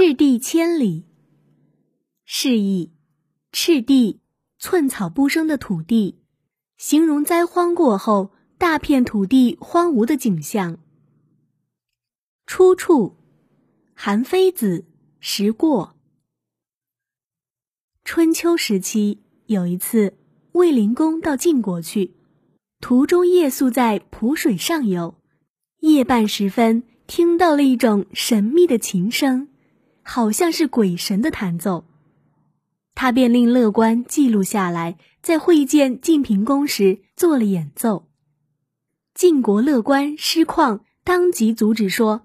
赤地千里。示意，赤地，寸草不生的土地，形容灾荒过后大片土地荒芜的景象。出处：韩非子《时过》。春秋时期，有一次，卫灵公到晋国去，途中夜宿在濮水上游。夜半时分，听到了一种神秘的琴声，好像是鬼神的弹奏。他便令乐官记录下来，在会见晋平公时做了演奏。晋国乐官师旷当即阻止说：“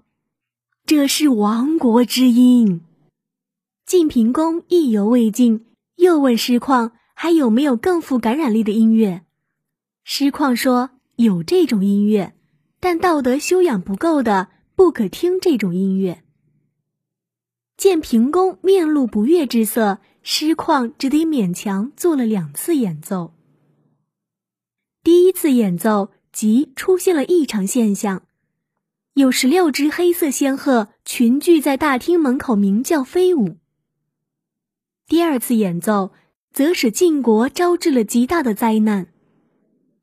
这是亡国之音。”晋平公意犹未尽。又问师旷还有没有更富感染力的音乐？师旷说有这种音乐，但道德修养不够的不可听这种音乐。见平公面露不悦之色，师旷只得勉强做了两次演奏。第一次演奏即出现了异常现象，有十六只黑色仙鹤群聚在大厅门口鸣叫飞舞。第二次演奏，则使晋国招致了极大的灾难。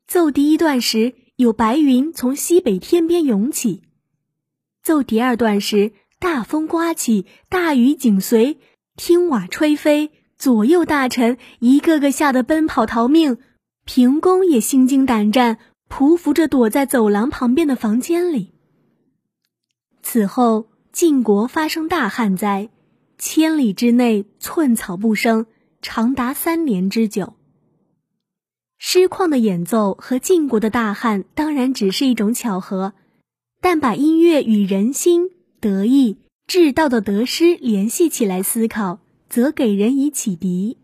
奏第一段时，有白云从西北天边涌起；奏第二段时，大风刮起，大雨紧随，听瓦吹飞，左右大臣一个个吓得奔跑逃命，平公也心惊胆战，匍匐着躲在走廊旁边的房间里。此后，晋国发生大旱灾。千里之内寸草不生，长达三年之久。诗旷的演奏和晋国的大旱当然只是一种巧合，但把音乐与人心、得意、至道的得失联系起来思考，则给人以启迪。